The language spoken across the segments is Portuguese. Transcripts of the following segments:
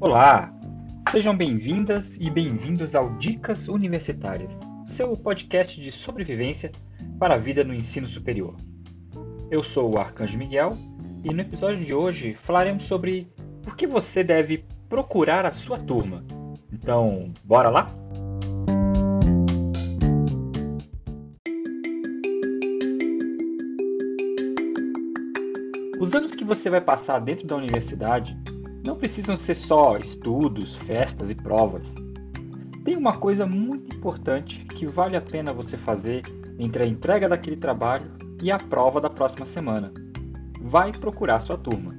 Olá! Sejam bem-vindas e bem-vindos ao Dicas Universitárias, seu podcast de sobrevivência para a vida no ensino superior. Eu sou o Arcanjo Miguel e no episódio de hoje falaremos sobre por que você deve procurar a sua turma. Então, bora lá? Os anos que você vai passar dentro da universidade precisam ser só estudos, festas e provas. Tem uma coisa muito importante que vale a pena você fazer entre a entrega daquele trabalho e a prova da próxima semana. Vai procurar sua turma.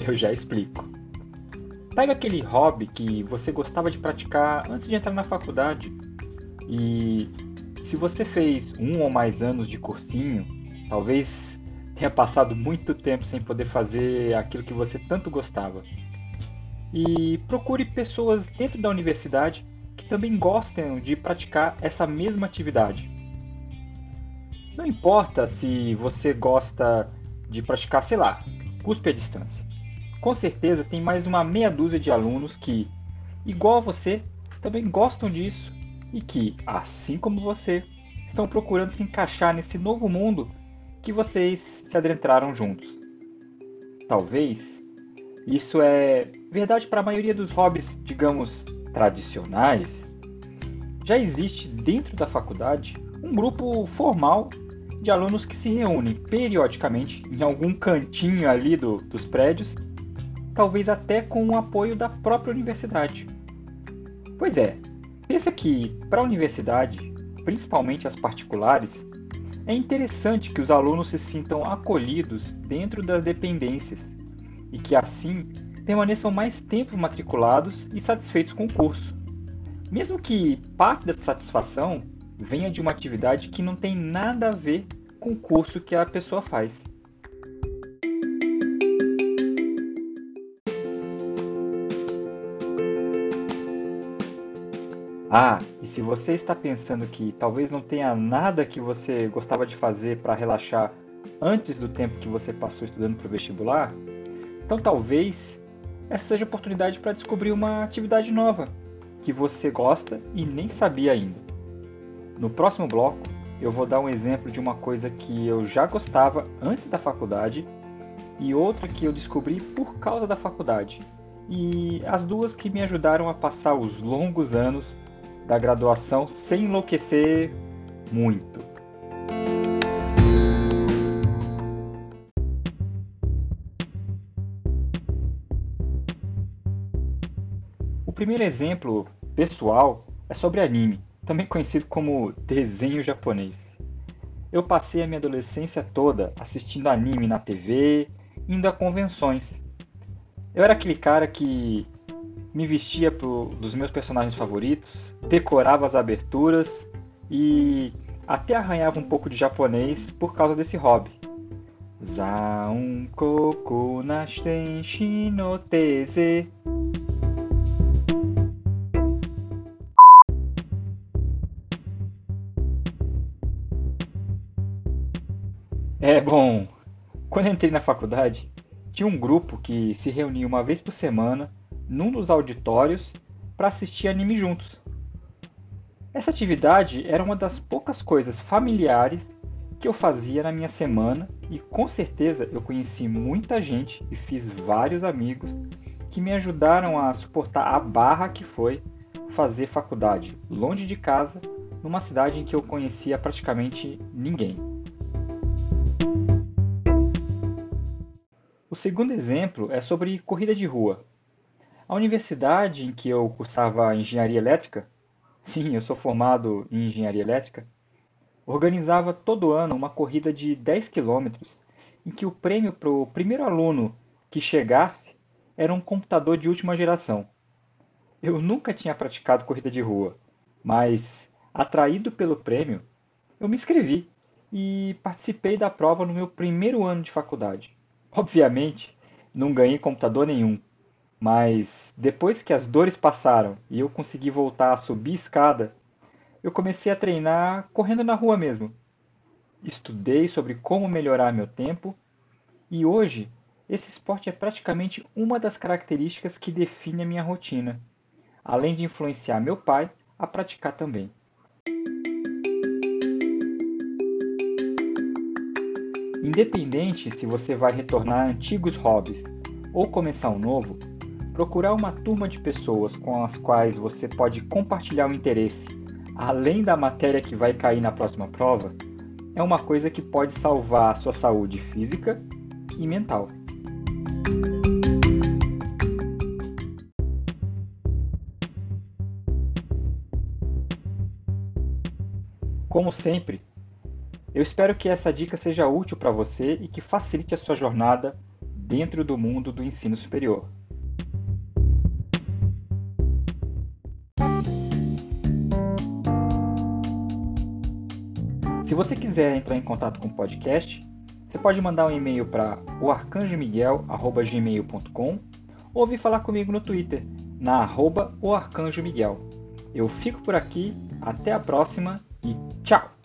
Eu já explico. Pega aquele hobby que você gostava de praticar antes de entrar na faculdade e se você fez um ou mais anos de cursinho, talvez tenha passado muito tempo sem poder fazer aquilo que você tanto gostava e procure pessoas dentro da universidade que também gostem de praticar essa mesma atividade. Não importa se você gosta de praticar, sei lá, cuspe à distância. Com certeza tem mais uma meia dúzia de alunos que, igual a você, também gostam disso e que, assim como você, estão procurando se encaixar nesse novo mundo que vocês se adentraram juntos. Talvez isso é verdade para a maioria dos hobbies, digamos, tradicionais. Já existe dentro da faculdade um grupo formal de alunos que se reúnem periodicamente em algum cantinho ali do, dos prédios, talvez até com o apoio da própria universidade. Pois é, pensa que para a universidade, principalmente as particulares, é interessante que os alunos se sintam acolhidos dentro das dependências e que assim permaneçam mais tempo matriculados e satisfeitos com o curso. Mesmo que parte dessa satisfação venha de uma atividade que não tem nada a ver com o curso que a pessoa faz. Ah, e se você está pensando que talvez não tenha nada que você gostava de fazer para relaxar antes do tempo que você passou estudando para o vestibular, então talvez essa seja a oportunidade para descobrir uma atividade nova que você gosta e nem sabia ainda. No próximo bloco, eu vou dar um exemplo de uma coisa que eu já gostava antes da faculdade e outra que eu descobri por causa da faculdade. E as duas que me ajudaram a passar os longos anos da graduação sem enlouquecer muito. Primeiro exemplo pessoal é sobre anime, também conhecido como desenho japonês. Eu passei a minha adolescência toda assistindo anime na TV, indo a convenções. Eu era aquele cara que me vestia pro, dos meus personagens favoritos, decorava as aberturas e até arranhava um pouco de japonês por causa desse hobby. Zaun koku nashiten shinoteze É bom. Quando entrei na faculdade, tinha um grupo que se reunia uma vez por semana num dos auditórios para assistir anime juntos. Essa atividade era uma das poucas coisas familiares que eu fazia na minha semana e com certeza eu conheci muita gente e fiz vários amigos que me ajudaram a suportar a barra que foi fazer faculdade longe de casa, numa cidade em que eu conhecia praticamente ninguém. O segundo exemplo é sobre corrida de rua. A universidade em que eu cursava engenharia elétrica, sim, eu sou formado em engenharia elétrica, organizava todo ano uma corrida de 10 quilômetros, em que o prêmio para o primeiro aluno que chegasse era um computador de última geração. Eu nunca tinha praticado corrida de rua, mas, atraído pelo prêmio, eu me inscrevi e participei da prova no meu primeiro ano de faculdade. Obviamente, não ganhei computador nenhum, mas depois que as dores passaram e eu consegui voltar a subir escada, eu comecei a treinar correndo na rua mesmo. Estudei sobre como melhorar meu tempo e hoje esse esporte é praticamente uma das características que define a minha rotina, além de influenciar meu pai a praticar também. Independente se você vai retornar a antigos hobbies ou começar um novo, procurar uma turma de pessoas com as quais você pode compartilhar o interesse, além da matéria que vai cair na próxima prova, é uma coisa que pode salvar a sua saúde física e mental. Como sempre, eu espero que essa dica seja útil para você e que facilite a sua jornada dentro do mundo do ensino superior. Se você quiser entrar em contato com o podcast, você pode mandar um e-mail para oarcanjomiguel.gmail.com ou vir falar comigo no Twitter, na arroba oarcanjomiguel. Eu fico por aqui, até a próxima e tchau!